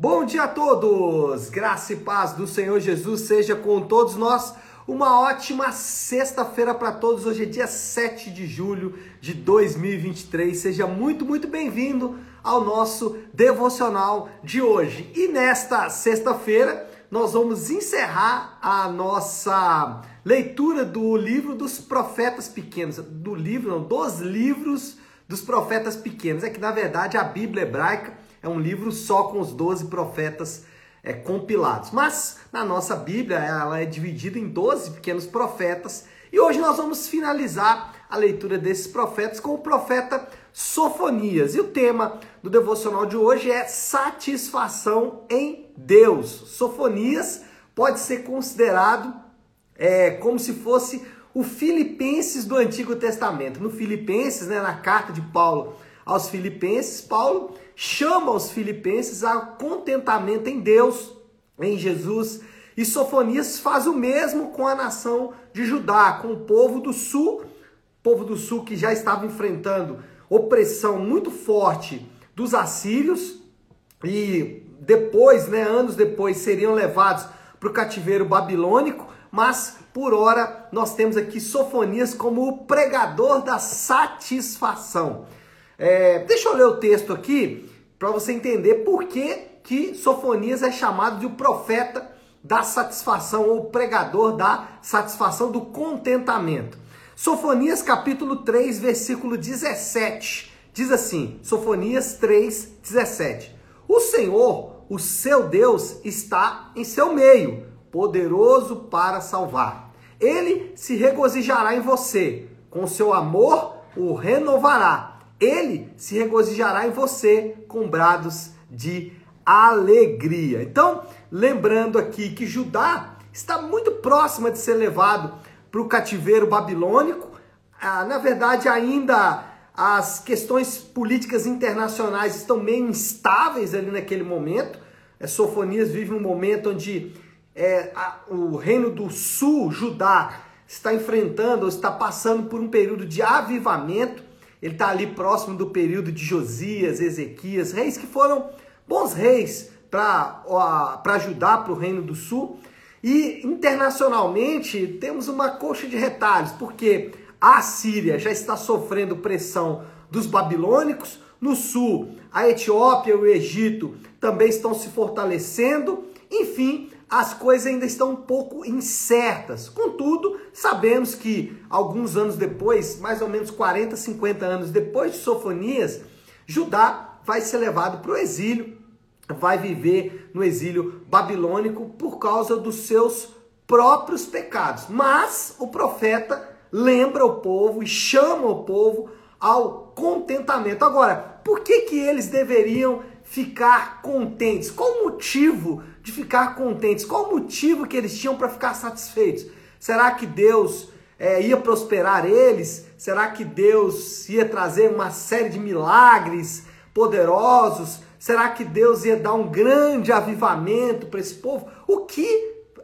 Bom dia a todos! Graça e paz do Senhor Jesus seja com todos nós. Uma ótima sexta-feira para todos. Hoje é dia 7 de julho de 2023. Seja muito, muito bem-vindo ao nosso devocional de hoje. E nesta sexta-feira, nós vamos encerrar a nossa leitura do livro dos profetas pequenos, do livro, não, dos livros dos profetas pequenos. É que na verdade a Bíblia hebraica é um livro só com os 12 profetas é, compilados. Mas na nossa Bíblia ela é dividida em 12 pequenos profetas e hoje nós vamos finalizar a leitura desses profetas com o profeta Sofonias. E o tema do devocional de hoje é satisfação em Deus. Sofonias pode ser considerado é, como se fosse o Filipenses do Antigo Testamento. No Filipenses, né, na carta de Paulo aos Filipenses, Paulo chama os filipenses a contentamento em Deus, em Jesus. E Sofonias faz o mesmo com a nação de Judá, com o povo do sul, povo do sul que já estava enfrentando opressão muito forte dos assírios e depois, né, anos depois, seriam levados para o cativeiro babilônico, mas por hora nós temos aqui Sofonias como o pregador da satisfação. É, deixa eu ler o texto aqui para você entender por que, que Sofonias é chamado de o profeta da satisfação ou pregador da satisfação do contentamento. Sofonias capítulo 3, versículo 17. Diz assim: Sofonias 3, 17. O Senhor, o seu Deus, está em seu meio, poderoso para salvar. Ele se regozijará em você, com seu amor o renovará ele se regozijará em você com brados de alegria. Então, lembrando aqui que Judá está muito próxima de ser levado para o cativeiro babilônico. Ah, na verdade, ainda as questões políticas internacionais estão meio instáveis ali naquele momento. É, Sofonias vive um momento onde é, a, o reino do sul, Judá, está enfrentando ou está passando por um período de avivamento. Ele está ali próximo do período de Josias, Ezequias, reis que foram bons reis para ajudar para o Reino do Sul. E internacionalmente temos uma coxa de retalhos, porque a Síria já está sofrendo pressão dos babilônicos, no sul, a Etiópia e o Egito também estão se fortalecendo. Enfim, as coisas ainda estão um pouco incertas. Contudo, sabemos que alguns anos depois, mais ou menos 40, 50 anos depois de Sofonias, Judá vai ser levado para o exílio, vai viver no exílio babilônico por causa dos seus próprios pecados. Mas o profeta lembra o povo e chama o povo ao contentamento. Agora, por que que eles deveriam ficar contentes? Qual o motivo de ficar contentes? Qual o motivo que eles tinham para ficar satisfeitos? Será que Deus é, ia prosperar eles? Será que Deus ia trazer uma série de milagres poderosos? Será que Deus ia dar um grande avivamento para esse povo? O que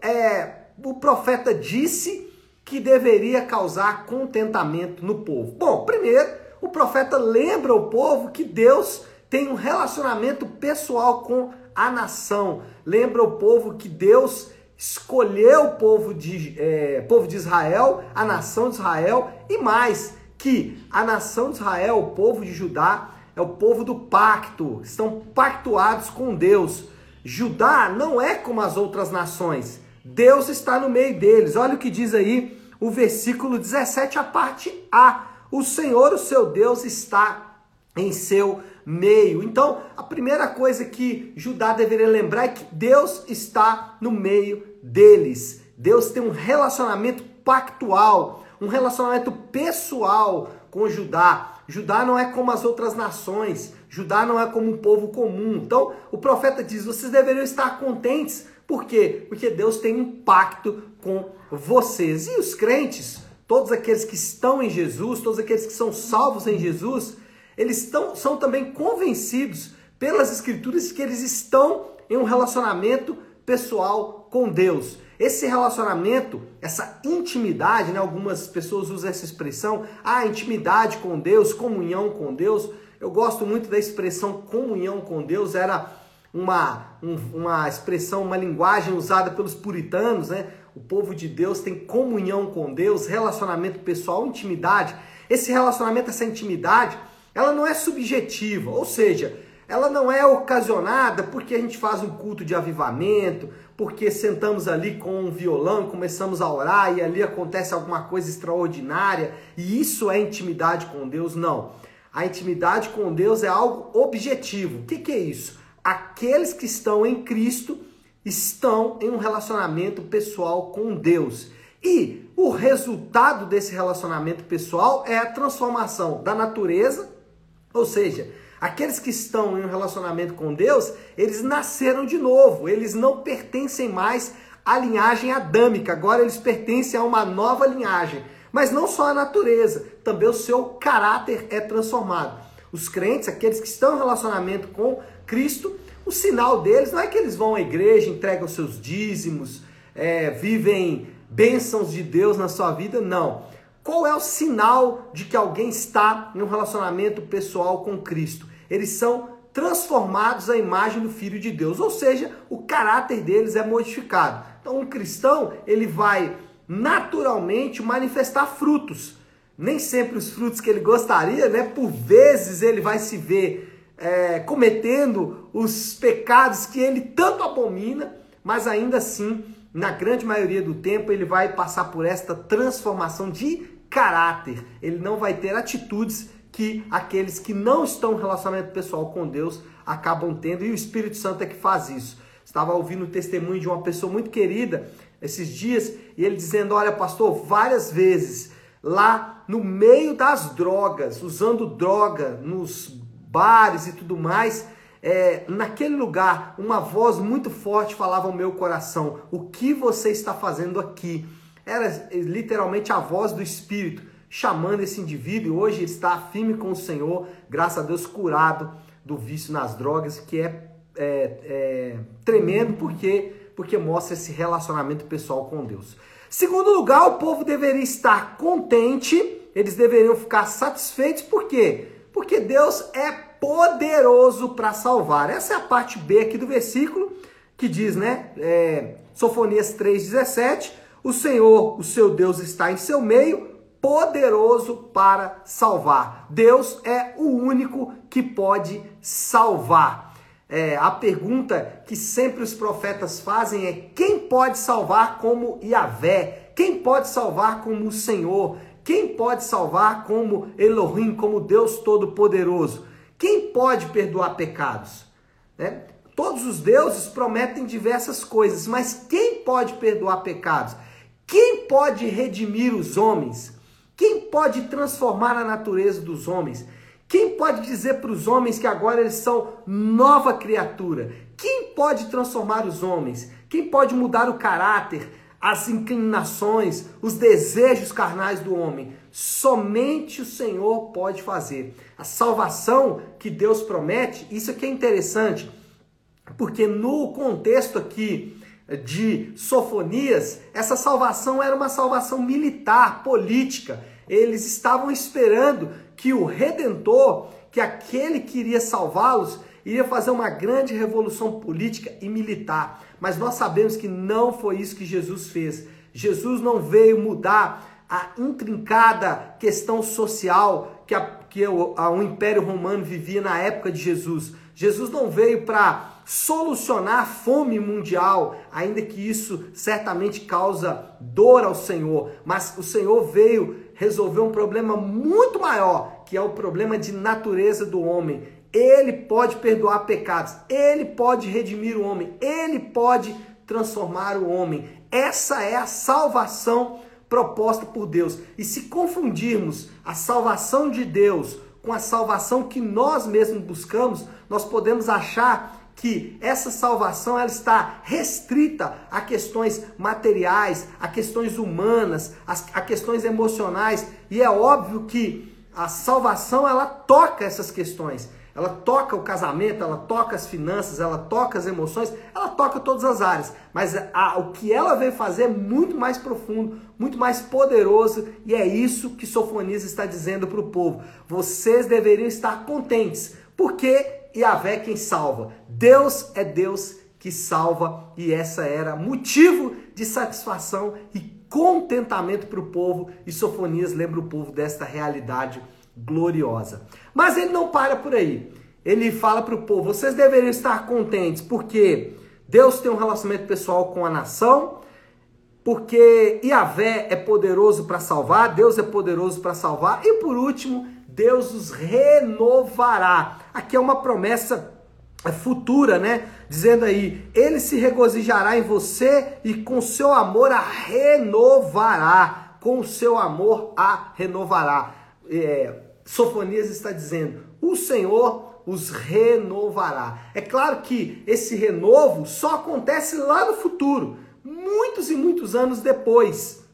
é, o profeta disse que deveria causar contentamento no povo? Bom, primeiro, o profeta lembra o povo que Deus tem um relacionamento pessoal com a nação. Lembra o povo que Deus escolheu o povo de, é, povo de Israel, a nação de Israel, e mais, que a nação de Israel, o povo de Judá, é o povo do pacto, estão pactuados com Deus. Judá não é como as outras nações, Deus está no meio deles. Olha o que diz aí o versículo 17, a parte A. O Senhor, o seu Deus, está em seu meio. Então, a primeira coisa que Judá deveria lembrar é que Deus está no meio deles. Deus tem um relacionamento pactual, um relacionamento pessoal com Judá. Judá não é como as outras nações, Judá não é como um povo comum. Então, o profeta diz: vocês deveriam estar contentes. Por quê? Porque Deus tem um pacto com vocês. E os crentes, todos aqueles que estão em Jesus, todos aqueles que são salvos em Jesus, eles estão, são também convencidos pelas escrituras que eles estão em um relacionamento pessoal com Deus. Esse relacionamento, essa intimidade, né? algumas pessoas usam essa expressão, a ah, intimidade com Deus, comunhão com Deus. Eu gosto muito da expressão comunhão com Deus, era uma, um, uma expressão, uma linguagem usada pelos puritanos, né? O povo de Deus tem comunhão com Deus, relacionamento pessoal, intimidade. Esse relacionamento, essa intimidade, ela não é subjetiva, ou seja, ela não é ocasionada porque a gente faz um culto de avivamento, porque sentamos ali com um violão, começamos a orar e ali acontece alguma coisa extraordinária e isso é intimidade com Deus. Não. A intimidade com Deus é algo objetivo. O que, que é isso? Aqueles que estão em Cristo estão em um relacionamento pessoal com Deus. E o resultado desse relacionamento pessoal é a transformação da natureza, ou seja, Aqueles que estão em um relacionamento com Deus, eles nasceram de novo, eles não pertencem mais à linhagem adâmica, agora eles pertencem a uma nova linhagem. Mas não só a natureza, também o seu caráter é transformado. Os crentes, aqueles que estão em relacionamento com Cristo, o sinal deles não é que eles vão à igreja, entregam seus dízimos, é, vivem bênçãos de Deus na sua vida, não. Qual é o sinal de que alguém está em um relacionamento pessoal com Cristo? Eles são transformados à imagem do Filho de Deus, ou seja, o caráter deles é modificado. Então, um cristão ele vai naturalmente manifestar frutos, nem sempre os frutos que ele gostaria, né? Por vezes ele vai se ver é, cometendo os pecados que ele tanto abomina, mas ainda assim, na grande maioria do tempo, ele vai passar por esta transformação de caráter, ele não vai ter atitudes que aqueles que não estão em relacionamento pessoal com Deus acabam tendo, e o Espírito Santo é que faz isso. Estava ouvindo o testemunho de uma pessoa muito querida esses dias, e ele dizendo: Olha, pastor, várias vezes lá no meio das drogas, usando droga nos bares e tudo mais, é, naquele lugar, uma voz muito forte falava ao meu coração: O que você está fazendo aqui? Era literalmente a voz do Espírito chamando esse indivíduo e hoje ele está firme com o Senhor, graças a Deus curado do vício nas drogas, que é, é, é tremendo porque, porque mostra esse relacionamento pessoal com Deus. Segundo lugar, o povo deveria estar contente, eles deveriam ficar satisfeitos, por quê? Porque Deus é poderoso para salvar. Essa é a parte B aqui do versículo, que diz, né? É, Sofonias 3,17 o Senhor, o seu Deus, está em seu meio, poderoso para salvar. Deus é o único que pode salvar. É, a pergunta que sempre os profetas fazem é: quem pode salvar como Yahvé? Quem pode salvar como o Senhor? Quem pode salvar como Elohim, como Deus Todo-Poderoso? Quem pode perdoar pecados? Né? Todos os deuses prometem diversas coisas, mas quem pode perdoar pecados? Quem pode redimir os homens? Quem pode transformar a natureza dos homens? Quem pode dizer para os homens que agora eles são nova criatura? Quem pode transformar os homens? Quem pode mudar o caráter, as inclinações, os desejos carnais do homem? Somente o Senhor pode fazer. A salvação que Deus promete, isso aqui é interessante, porque no contexto aqui de Sofonias, essa salvação era uma salvação militar, política. Eles estavam esperando que o redentor, que aquele que iria salvá-los, iria fazer uma grande revolução política e militar. Mas nós sabemos que não foi isso que Jesus fez. Jesus não veio mudar a intrincada questão social que, a, que o, a, o Império Romano vivia na época de Jesus. Jesus não veio para solucionar a fome mundial, ainda que isso certamente causa dor ao Senhor, mas o Senhor veio resolver um problema muito maior, que é o problema de natureza do homem. Ele pode perdoar pecados, ele pode redimir o homem, ele pode transformar o homem. Essa é a salvação proposta por Deus. E se confundirmos a salvação de Deus com a salvação que nós mesmos buscamos, nós podemos achar que essa salvação ela está restrita a questões materiais, a questões humanas, a, questões emocionais, e é óbvio que a salvação ela toca essas questões. Ela toca o casamento, ela toca as finanças, ela toca as emoções, ela toca todas as áreas. Mas a, o que ela veio fazer é muito mais profundo, muito mais poderoso, e é isso que Sofonias está dizendo para o povo. Vocês deveriam estar contentes, porque Yahvé quem salva. Deus é Deus que salva e essa era motivo de satisfação e contentamento para o povo e Sofonias lembra o povo desta realidade gloriosa. Mas ele não para por aí. Ele fala para o povo: vocês deveriam estar contentes porque Deus tem um relacionamento pessoal com a nação, porque Yahvé é poderoso para salvar, Deus é poderoso para salvar, e por último, Deus os renovará. Aqui é uma promessa futura, né? Dizendo aí, ele se regozijará em você e com seu amor a renovará. Com seu amor a renovará. É, Sofonias está dizendo, o Senhor os renovará. É claro que esse renovo só acontece lá no futuro, muitos e muitos anos depois.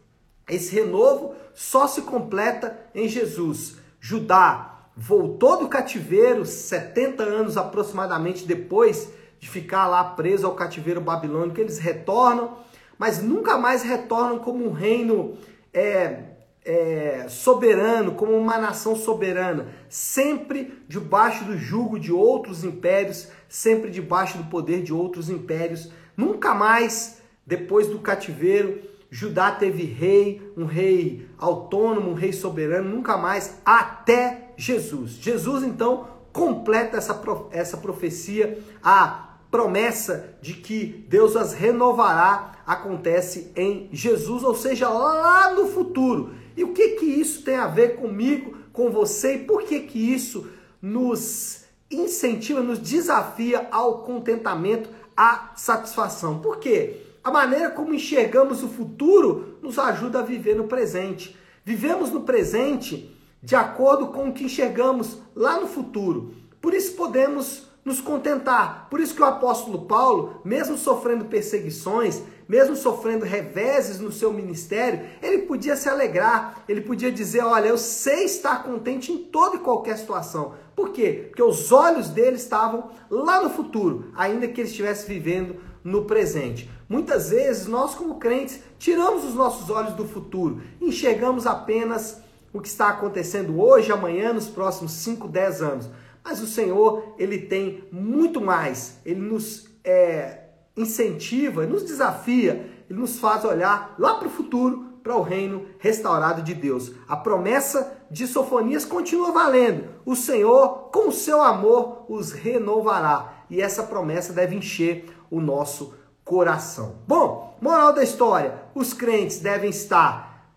Esse renovo só se completa em Jesus. Judá voltou do cativeiro 70 anos aproximadamente depois de ficar lá preso ao cativeiro babilônico. Eles retornam, mas nunca mais retornam como um reino é, é, soberano, como uma nação soberana, sempre debaixo do jugo de outros impérios, sempre debaixo do poder de outros impérios. Nunca mais, depois do cativeiro, Judá teve rei, um rei autônomo, um rei soberano, nunca mais, até Jesus. Jesus, então, completa essa, essa profecia, a promessa de que Deus as renovará acontece em Jesus, ou seja, lá no futuro. E o que que isso tem a ver comigo, com você, e por que que isso nos incentiva, nos desafia ao contentamento, à satisfação? Por quê? A maneira como enxergamos o futuro nos ajuda a viver no presente. Vivemos no presente de acordo com o que enxergamos lá no futuro. Por isso podemos nos contentar. Por isso que o apóstolo Paulo, mesmo sofrendo perseguições, mesmo sofrendo reveses no seu ministério, ele podia se alegrar, ele podia dizer: Olha, eu sei estar contente em toda e qualquer situação. Por quê? Porque os olhos dele estavam lá no futuro, ainda que ele estivesse vivendo no presente. Muitas vezes nós, como crentes, tiramos os nossos olhos do futuro, enxergamos apenas o que está acontecendo hoje, amanhã, nos próximos 5, 10 anos. Mas o Senhor, ele tem muito mais, ele nos é, incentiva, nos desafia, ele nos faz olhar lá para o futuro, para o reino restaurado de Deus. A promessa de Sofonias continua valendo. O Senhor, com o seu amor, os renovará. E essa promessa deve encher o nosso coração. Bom, moral da história: os crentes devem estar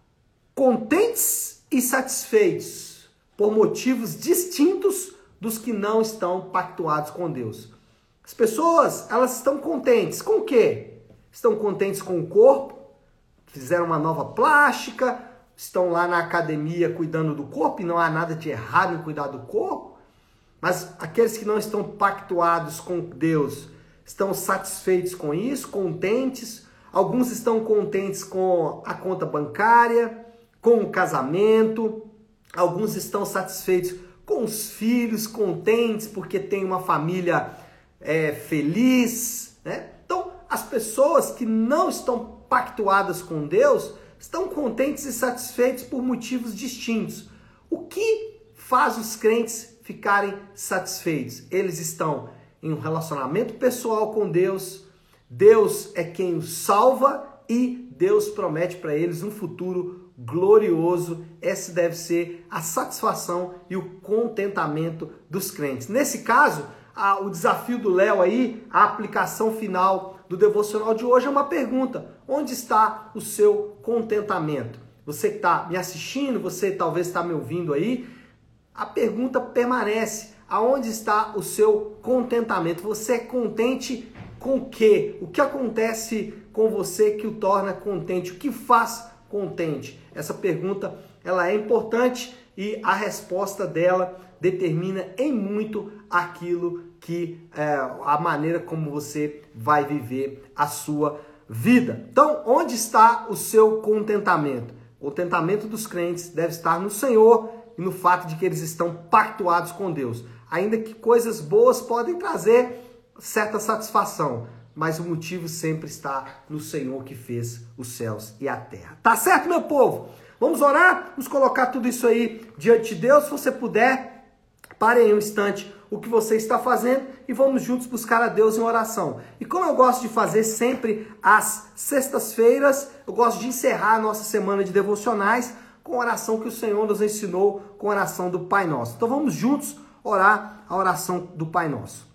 contentes e satisfeitos por motivos distintos dos que não estão pactuados com Deus. As pessoas, elas estão contentes com o quê? Estão contentes com o corpo, fizeram uma nova plástica, estão lá na academia cuidando do corpo e não há nada de errado em cuidar do corpo. Mas aqueles que não estão pactuados com Deus, estão satisfeitos com isso, contentes. Alguns estão contentes com a conta bancária, com o casamento. Alguns estão satisfeitos com os filhos, contentes porque tem uma família é, feliz. Né? Então, as pessoas que não estão pactuadas com Deus estão contentes e satisfeitos por motivos distintos. O que faz os crentes ficarem satisfeitos? Eles estão em um relacionamento pessoal com Deus. Deus é quem os salva e Deus promete para eles um futuro glorioso. Essa deve ser a satisfação e o contentamento dos crentes. Nesse caso, a, o desafio do Léo aí, a aplicação final do devocional de hoje é uma pergunta: onde está o seu contentamento? Você que está me assistindo, você talvez está me ouvindo aí, a pergunta permanece aonde está o seu contentamento? Você é contente com o quê? O que acontece com você que o torna contente? O que faz contente? Essa pergunta ela é importante e a resposta dela determina em muito aquilo que é, a maneira como você vai viver a sua vida. Então, onde está o seu contentamento? O contentamento dos crentes deve estar no Senhor e no fato de que eles estão pactuados com Deus ainda que coisas boas podem trazer certa satisfação, mas o motivo sempre está no Senhor que fez os céus e a terra. Tá certo, meu povo? Vamos orar? Vamos colocar tudo isso aí diante de Deus. Se você puder, pare aí um instante, o que você está fazendo e vamos juntos buscar a Deus em oração. E como eu gosto de fazer sempre às sextas-feiras, eu gosto de encerrar a nossa semana de devocionais com a oração que o Senhor nos ensinou, com a oração do Pai Nosso. Então vamos juntos orar a oração do Pai Nosso.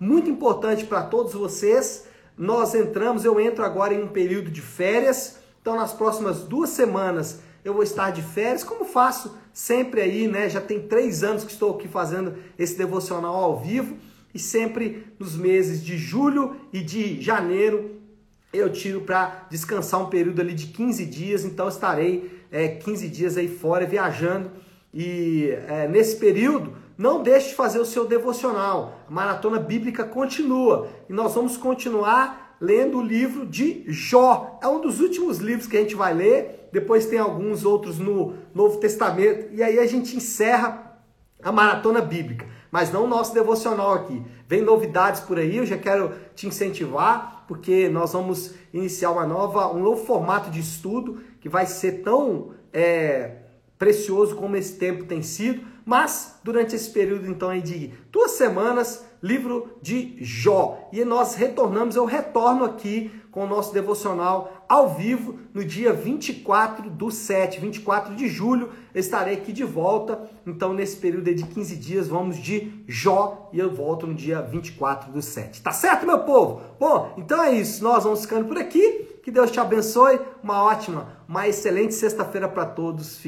muito importante para todos vocês. Nós entramos, eu entro agora em um período de férias. Então, nas próximas duas semanas, eu vou estar de férias, como faço sempre aí, né? Já tem três anos que estou aqui fazendo esse devocional ao vivo. E sempre nos meses de julho e de janeiro eu tiro para descansar um período ali de 15 dias, então estarei é, 15 dias aí fora viajando e é, nesse período não deixe de fazer o seu devocional. A maratona bíblica continua e nós vamos continuar lendo o livro de Jó. É um dos últimos livros que a gente vai ler. Depois tem alguns outros no Novo Testamento e aí a gente encerra a maratona bíblica. Mas não o nosso devocional aqui. Vem novidades por aí, eu já quero te incentivar, porque nós vamos iniciar uma nova, um novo formato de estudo que vai ser tão é, precioso como esse tempo tem sido. Mas durante esse período então de duas semanas, livro de Jó. E nós retornamos, eu retorno aqui com o nosso devocional ao vivo no dia 24 do 7, 24 de julho. estarei aqui de volta. Então, nesse período de 15 dias, vamos de Jó e eu volto no dia 24 do 7. Tá certo, meu povo? Bom, então é isso. Nós vamos ficando por aqui. Que Deus te abençoe. Uma ótima, uma excelente sexta-feira para todos.